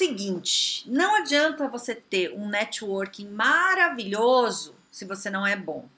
Seguinte: não adianta você ter um networking maravilhoso se você não é bom.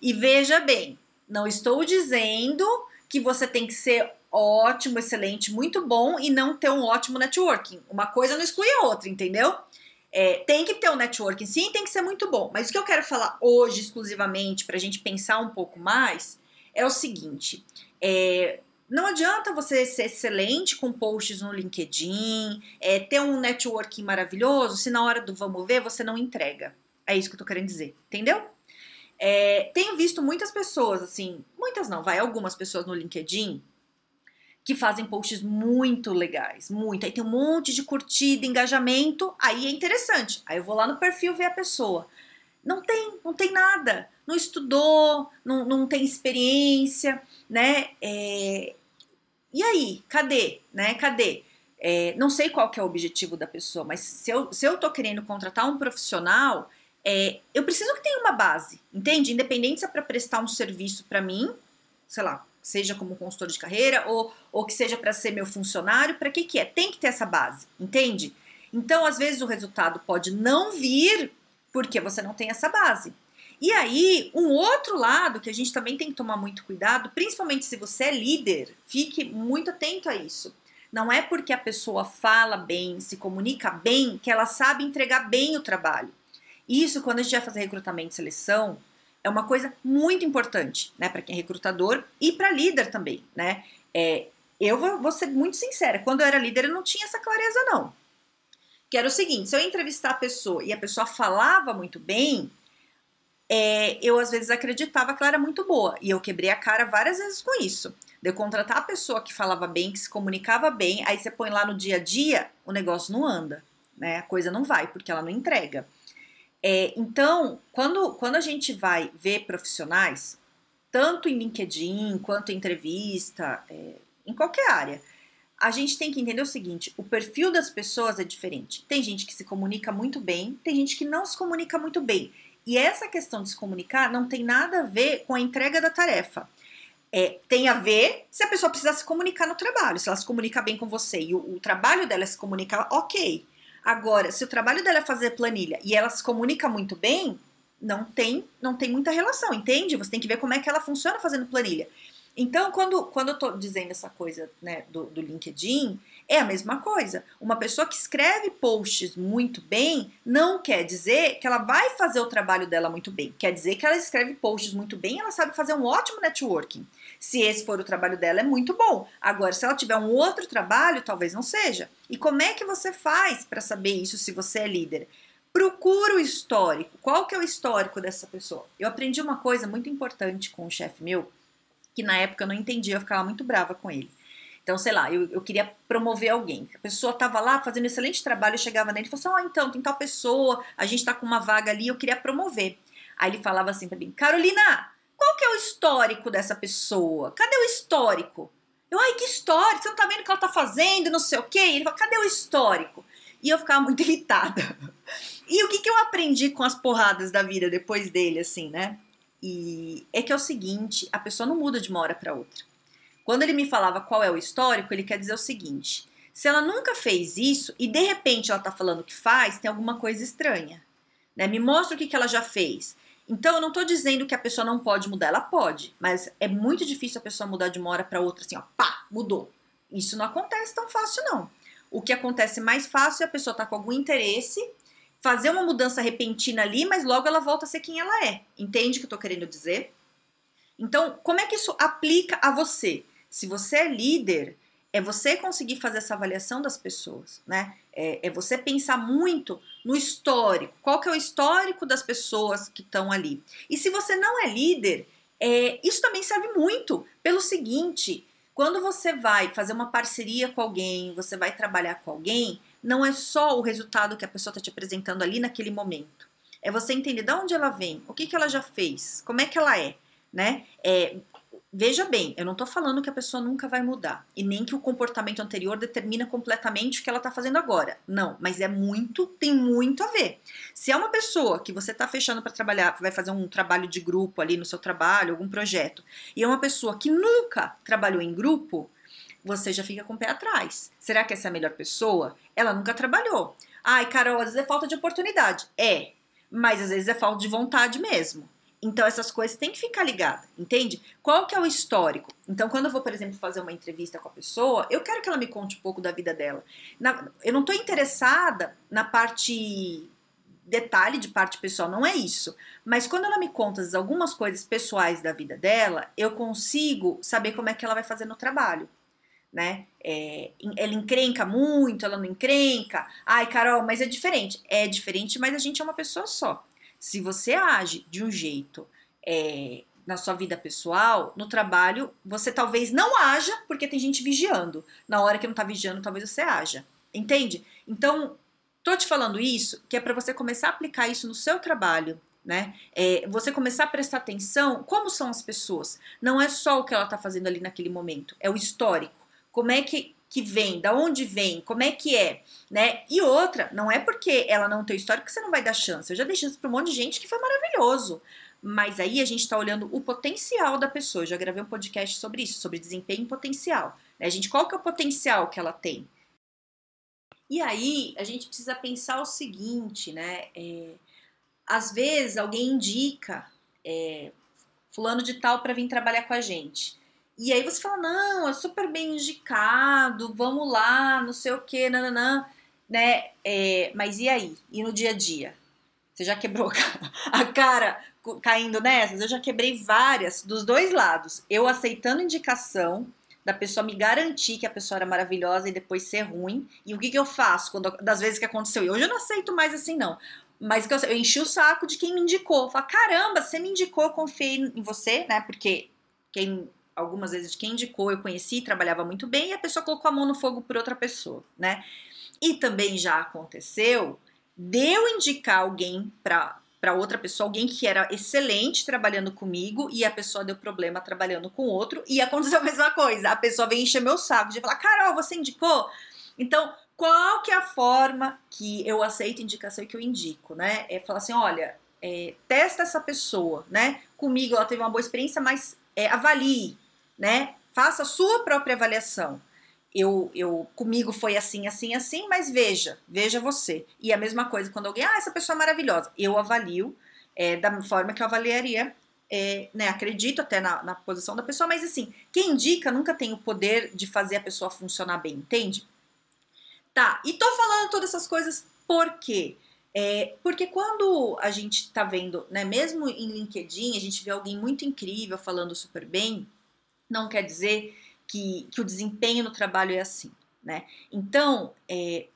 E veja bem, não estou dizendo que você tem que ser ótimo, excelente, muito bom e não ter um ótimo networking. Uma coisa não exclui a outra, entendeu? É, tem que ter um networking, sim, tem que ser muito bom. Mas o que eu quero falar hoje exclusivamente para a gente pensar um pouco mais é o seguinte: é, não adianta você ser excelente com posts no LinkedIn, é, ter um networking maravilhoso, se na hora do vamos ver você não entrega. É isso que eu tô querendo dizer, entendeu? É, tenho visto muitas pessoas, assim, muitas não, vai, algumas pessoas no LinkedIn que fazem posts muito legais, muito. Aí tem um monte de curtida, engajamento, aí é interessante. Aí eu vou lá no perfil ver a pessoa. Não tem, não tem nada. Não estudou, não, não tem experiência, né? É, e aí, cadê? Né? Cadê? É, não sei qual que é o objetivo da pessoa, mas se eu, se eu tô querendo contratar um profissional, é, eu preciso que tenha uma base, entende? Independente se é para prestar um serviço para mim, sei lá, seja como consultor de carreira ou, ou que seja para ser meu funcionário, para que que é? Tem que ter essa base, entende? Então, às vezes o resultado pode não vir porque você não tem essa base. E aí, um outro lado que a gente também tem que tomar muito cuidado, principalmente se você é líder, fique muito atento a isso. Não é porque a pessoa fala bem, se comunica bem, que ela sabe entregar bem o trabalho. Isso, quando a gente vai fazer recrutamento e seleção, é uma coisa muito importante, né, para quem é recrutador e para líder também, né? É, eu vou, vou ser muito sincera, quando eu era líder eu não tinha essa clareza não. Que era o seguinte, se eu entrevistar a pessoa e a pessoa falava muito bem, é, eu às vezes acreditava que ela era muito boa. E eu quebrei a cara várias vezes com isso. De eu contratar a pessoa que falava bem, que se comunicava bem, aí você põe lá no dia a dia, o negócio não anda, né? A coisa não vai, porque ela não entrega. É, então, quando, quando a gente vai ver profissionais, tanto em LinkedIn quanto em entrevista, é, em qualquer área, a gente tem que entender o seguinte: o perfil das pessoas é diferente. Tem gente que se comunica muito bem, tem gente que não se comunica muito bem. E essa questão de se comunicar não tem nada a ver com a entrega da tarefa. É, tem a ver se a pessoa precisa se comunicar no trabalho, se ela se comunica bem com você e o, o trabalho dela é se comunicar, ok. Agora, se o trabalho dela é fazer planilha e ela se comunica muito bem, não tem, não tem muita relação, entende? Você tem que ver como é que ela funciona fazendo planilha. Então, quando, quando eu tô dizendo essa coisa né, do, do LinkedIn, é a mesma coisa. Uma pessoa que escreve posts muito bem não quer dizer que ela vai fazer o trabalho dela muito bem. Quer dizer que ela escreve posts muito bem, ela sabe fazer um ótimo networking. Se esse for o trabalho dela, é muito bom. Agora, se ela tiver um outro trabalho, talvez não seja. E como é que você faz para saber isso se você é líder? Procura o histórico. Qual que é o histórico dessa pessoa? Eu aprendi uma coisa muito importante com um chefe meu que na época eu não entendia, eu ficava muito brava com ele. Então, sei lá, eu, eu queria promover alguém. A pessoa estava lá fazendo excelente trabalho, eu chegava nele e falava assim: Ó, oh, então, tem tal pessoa, a gente está com uma vaga ali, eu queria promover. Aí ele falava assim para mim: Carolina, qual que é o histórico dessa pessoa? Cadê o histórico? Eu, ai, que histórico? Você não tá vendo o que ela tá fazendo, não sei o quê? Ele falou: cadê o histórico? E eu ficava muito irritada. E o que, que eu aprendi com as porradas da vida depois dele, assim, né? E é que é o seguinte, a pessoa não muda de uma hora para outra. Quando ele me falava qual é o histórico, ele quer dizer o seguinte: se ela nunca fez isso e de repente ela está falando que faz, tem alguma coisa estranha. Né? Me mostra o que, que ela já fez. Então, eu não estou dizendo que a pessoa não pode mudar, ela pode, mas é muito difícil a pessoa mudar de uma hora para outra, assim, ó, pá, mudou. Isso não acontece tão fácil, não. O que acontece mais fácil é a pessoa estar tá com algum interesse fazer uma mudança repentina ali, mas logo ela volta a ser quem ela é. Entende o que eu tô querendo dizer? Então, como é que isso aplica a você? Se você é líder, é você conseguir fazer essa avaliação das pessoas, né? É, é, você pensar muito no histórico. Qual que é o histórico das pessoas que estão ali? E se você não é líder, é, isso também serve muito pelo seguinte: quando você vai fazer uma parceria com alguém, você vai trabalhar com alguém, não é só o resultado que a pessoa está te apresentando ali naquele momento. É você entender de onde ela vem, o que, que ela já fez, como é que ela é, né? É, Veja bem, eu não estou falando que a pessoa nunca vai mudar e nem que o comportamento anterior determina completamente o que ela está fazendo agora. Não, mas é muito, tem muito a ver. Se é uma pessoa que você está fechando para trabalhar, vai fazer um trabalho de grupo ali no seu trabalho, algum projeto, e é uma pessoa que nunca trabalhou em grupo, você já fica com o pé atrás. Será que essa é a melhor pessoa? Ela nunca trabalhou. Ai, Carol, às vezes é falta de oportunidade. É, mas às vezes é falta de vontade mesmo. Então essas coisas têm que ficar ligadas, entende? Qual que é o histórico? Então quando eu vou, por exemplo, fazer uma entrevista com a pessoa, eu quero que ela me conte um pouco da vida dela. Na, eu não estou interessada na parte detalhe de parte pessoal, não é isso. Mas quando ela me conta algumas coisas pessoais da vida dela, eu consigo saber como é que ela vai fazer no trabalho. Né? É, ela encrenca muito, ela não encrenca. Ai, Carol, mas é diferente. É diferente, mas a gente é uma pessoa só. Se você age de um jeito é, na sua vida pessoal, no trabalho, você talvez não haja porque tem gente vigiando. Na hora que não tá vigiando, talvez você haja. Entende? Então, tô te falando isso que é para você começar a aplicar isso no seu trabalho, né? É, você começar a prestar atenção como são as pessoas. Não é só o que ela tá fazendo ali naquele momento, é o histórico. Como é que que vem, da onde vem, como é que é, né? E outra, não é porque ela não tem história que você não vai dar chance. Eu já dei chance para um monte de gente que foi maravilhoso. Mas aí a gente está olhando o potencial da pessoa. Eu já gravei um podcast sobre isso, sobre desempenho potencial. Né? A gente, qual que é o potencial que ela tem? E aí a gente precisa pensar o seguinte, né? É, às vezes alguém indica é, fulano de tal para vir trabalhar com a gente. E aí você fala, não, é super bem indicado, vamos lá, não sei o que, nananã, né? É, mas e aí? E no dia a dia? Você já quebrou a cara caindo nessas? Eu já quebrei várias, dos dois lados. Eu aceitando indicação, da pessoa me garantir que a pessoa era maravilhosa e depois ser ruim. E o que, que eu faço quando, das vezes que aconteceu? E hoje eu não aceito mais assim, não. Mas eu, eu enchi o saco de quem me indicou. Fala, caramba, você me indicou, confiei em você, né? Porque quem algumas vezes de quem indicou, eu conheci, trabalhava muito bem e a pessoa colocou a mão no fogo por outra pessoa, né? E também já aconteceu de eu indicar alguém para para outra pessoa, alguém que era excelente trabalhando comigo e a pessoa deu problema trabalhando com outro e aconteceu a mesma coisa. A pessoa vem encher meu saco de falar: "Carol, você indicou?" Então, qual que é a forma que eu aceito indicação e que eu indico, né? É falar assim: "Olha, é, testa essa pessoa, né? Comigo ela teve uma boa experiência, mas é, avalie, né? Faça a sua própria avaliação. Eu, eu comigo foi assim, assim, assim, mas veja, veja você. E a mesma coisa quando alguém, ah, essa pessoa é maravilhosa. Eu avalio é, da forma que eu avaliaria, é, né? Acredito até na, na posição da pessoa, mas assim, quem indica nunca tem o poder de fazer a pessoa funcionar bem, entende? Tá, e tô falando todas essas coisas por quê? É, porque quando a gente tá vendo, né, mesmo em LinkedIn, a gente vê alguém muito incrível falando super bem, não quer dizer que, que o desempenho no trabalho é assim, né? Então, o é,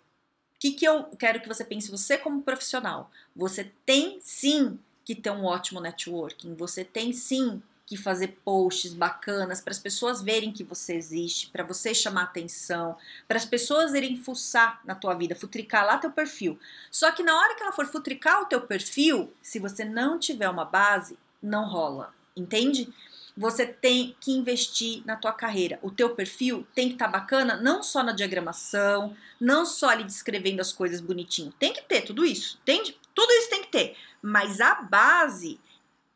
que, que eu quero que você pense, você como profissional, você tem sim que ter um ótimo networking, você tem sim que fazer posts bacanas para as pessoas verem que você existe, para você chamar atenção, para as pessoas irem fuçar na tua vida, futricar lá teu perfil. Só que na hora que ela for futricar o teu perfil, se você não tiver uma base, não rola, entende? Você tem que investir na tua carreira. O teu perfil tem que estar tá bacana, não só na diagramação, não só ali descrevendo as coisas bonitinho. Tem que ter tudo isso, entende? Tudo isso tem que ter. Mas a base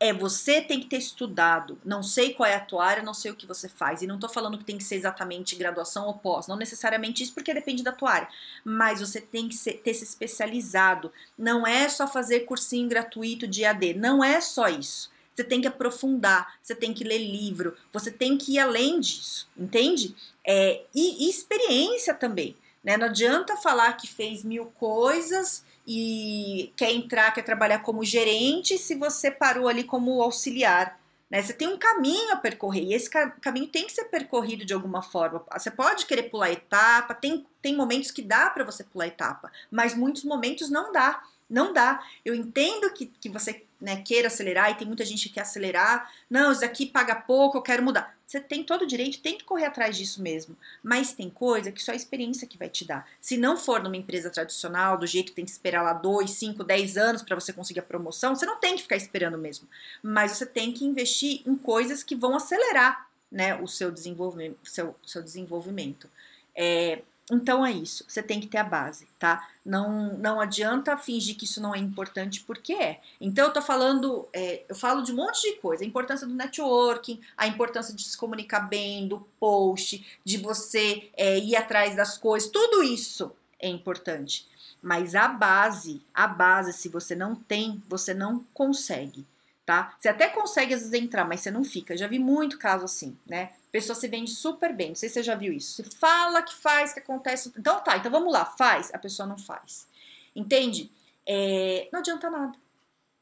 é você tem que ter estudado. Não sei qual é a tua área, não sei o que você faz. E não tô falando que tem que ser exatamente graduação ou pós. Não necessariamente isso, porque depende da tua área. Mas você tem que ser, ter se especializado. Não é só fazer cursinho gratuito de AD. Não é só isso. Você tem que aprofundar, você tem que ler livro, você tem que ir além disso, entende? É, e, e experiência também. Né? Não adianta falar que fez mil coisas e quer entrar, quer trabalhar como gerente se você parou ali como auxiliar. Né? Você tem um caminho a percorrer e esse caminho tem que ser percorrido de alguma forma. Você pode querer pular etapa, tem, tem momentos que dá para você pular etapa, mas muitos momentos não dá. Não dá. Eu entendo que, que você né, queira acelerar, e tem muita gente que quer acelerar, não, isso aqui paga pouco, eu quero mudar. Você tem todo o direito, tem que correr atrás disso mesmo. Mas tem coisa que só a experiência que vai te dar. Se não for numa empresa tradicional, do jeito que tem que esperar lá 2, 5, 10 anos para você conseguir a promoção, você não tem que ficar esperando mesmo. Mas você tem que investir em coisas que vão acelerar né, o seu desenvolvimento. Seu, seu desenvolvimento. É, então é isso, você tem que ter a base, tá? Não, não adianta fingir que isso não é importante, porque é. Então eu tô falando, é, eu falo de um monte de coisa, a importância do networking, a importância de se comunicar bem, do post, de você é, ir atrás das coisas, tudo isso é importante. Mas a base, a base, se você não tem, você não consegue tá? Você até consegue às vezes entrar, mas você não fica. Já vi muito caso assim, né? pessoa se vende super bem. Não sei se você já viu isso. Você fala que faz, que acontece. Então tá, então vamos lá, faz. A pessoa não faz. Entende? É, não adianta nada.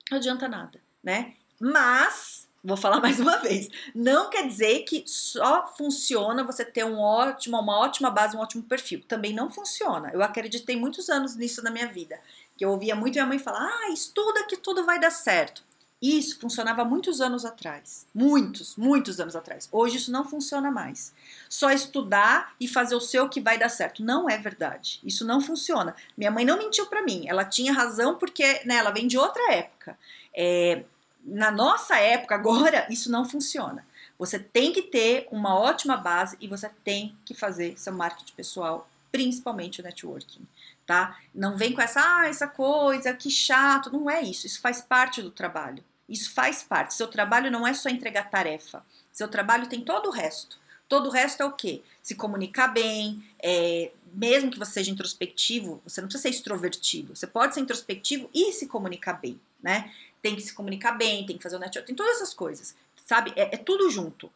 Não adianta nada, né? Mas, vou falar mais uma vez, não quer dizer que só funciona você ter um ótimo, uma ótima base, um ótimo perfil. Também não funciona. Eu acreditei muitos anos nisso na minha vida. Que eu ouvia muito minha mãe falar: ah, estuda que tudo vai dar certo. Isso funcionava muitos anos atrás. Muitos, muitos anos atrás. Hoje isso não funciona mais. Só estudar e fazer o seu que vai dar certo. Não é verdade. Isso não funciona. Minha mãe não mentiu para mim. Ela tinha razão porque né, ela vem de outra época. É, na nossa época, agora, isso não funciona. Você tem que ter uma ótima base e você tem que fazer seu marketing pessoal, principalmente o networking tá? Não vem com essa, ah, essa coisa, que chato. Não é isso. Isso faz parte do trabalho. Isso faz parte. Seu trabalho não é só entregar tarefa. Seu trabalho tem todo o resto. Todo o resto é o quê? Se comunicar bem, é, mesmo que você seja introspectivo, você não precisa ser extrovertido. Você pode ser introspectivo e se comunicar bem, né? Tem que se comunicar bem, tem que fazer o network, tem todas essas coisas, sabe? É, é tudo junto.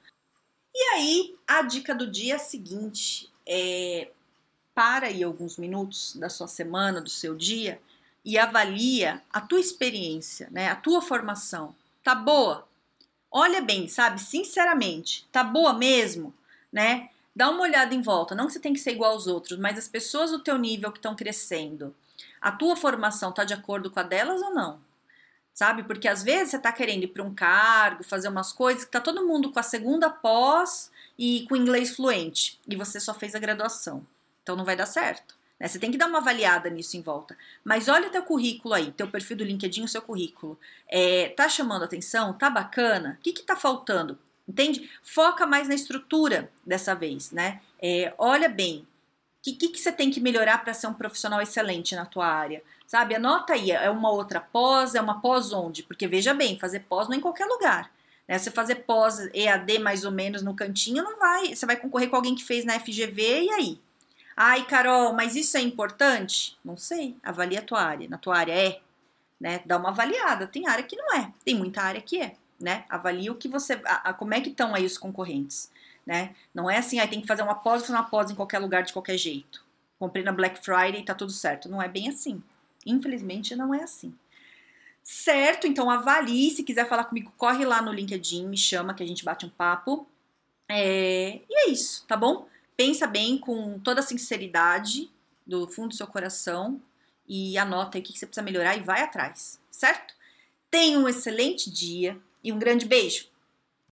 E aí, a dica do dia é seguinte: é, para aí alguns minutos da sua semana, do seu dia e avalia a tua experiência, né? A tua formação. Tá boa? Olha bem, sabe? Sinceramente, tá boa mesmo, né? Dá uma olhada em volta, não que você tem que ser igual aos outros, mas as pessoas do teu nível que estão crescendo, a tua formação tá de acordo com a delas ou não? Sabe? Porque às vezes você tá querendo ir para um cargo, fazer umas coisas que tá todo mundo com a segunda pós e com inglês fluente, e você só fez a graduação. Então não vai dar certo. Né? Você tem que dar uma avaliada nisso em volta. Mas olha teu currículo aí, teu perfil do LinkedIn, o seu currículo. É, tá chamando atenção? Tá bacana? O que, que tá faltando? Entende? Foca mais na estrutura dessa vez, né? É, olha bem, o que, que, que, você tem que melhorar para ser um profissional excelente na tua área? Sabe? Anota aí, é uma outra pós, é uma pós onde? Porque veja bem, fazer pós não é em qualquer lugar. Né? Você fazer pós EAD mais ou menos no cantinho, não vai. Você vai concorrer com alguém que fez na FGV e aí? Ai, Carol, mas isso é importante? Não sei. Avalia a tua área. Na tua área é, né? Dá uma avaliada. Tem área que não é. Tem muita área que é, né? Avalia o que você, a, a, como é que estão aí os concorrentes, né? Não é assim, aí tem que fazer uma pós, fazer uma pós em qualquer lugar de qualquer jeito. Comprei na Black Friday e tá tudo certo. Não é bem assim. Infelizmente não é assim. Certo? Então avalie. Se quiser falar comigo, corre lá no LinkedIn, me chama que a gente bate um papo. É... E é isso, tá bom? Pensa bem com toda a sinceridade do fundo do seu coração e anota aí o que você precisa melhorar e vai atrás, certo? Tenha um excelente dia e um grande beijo!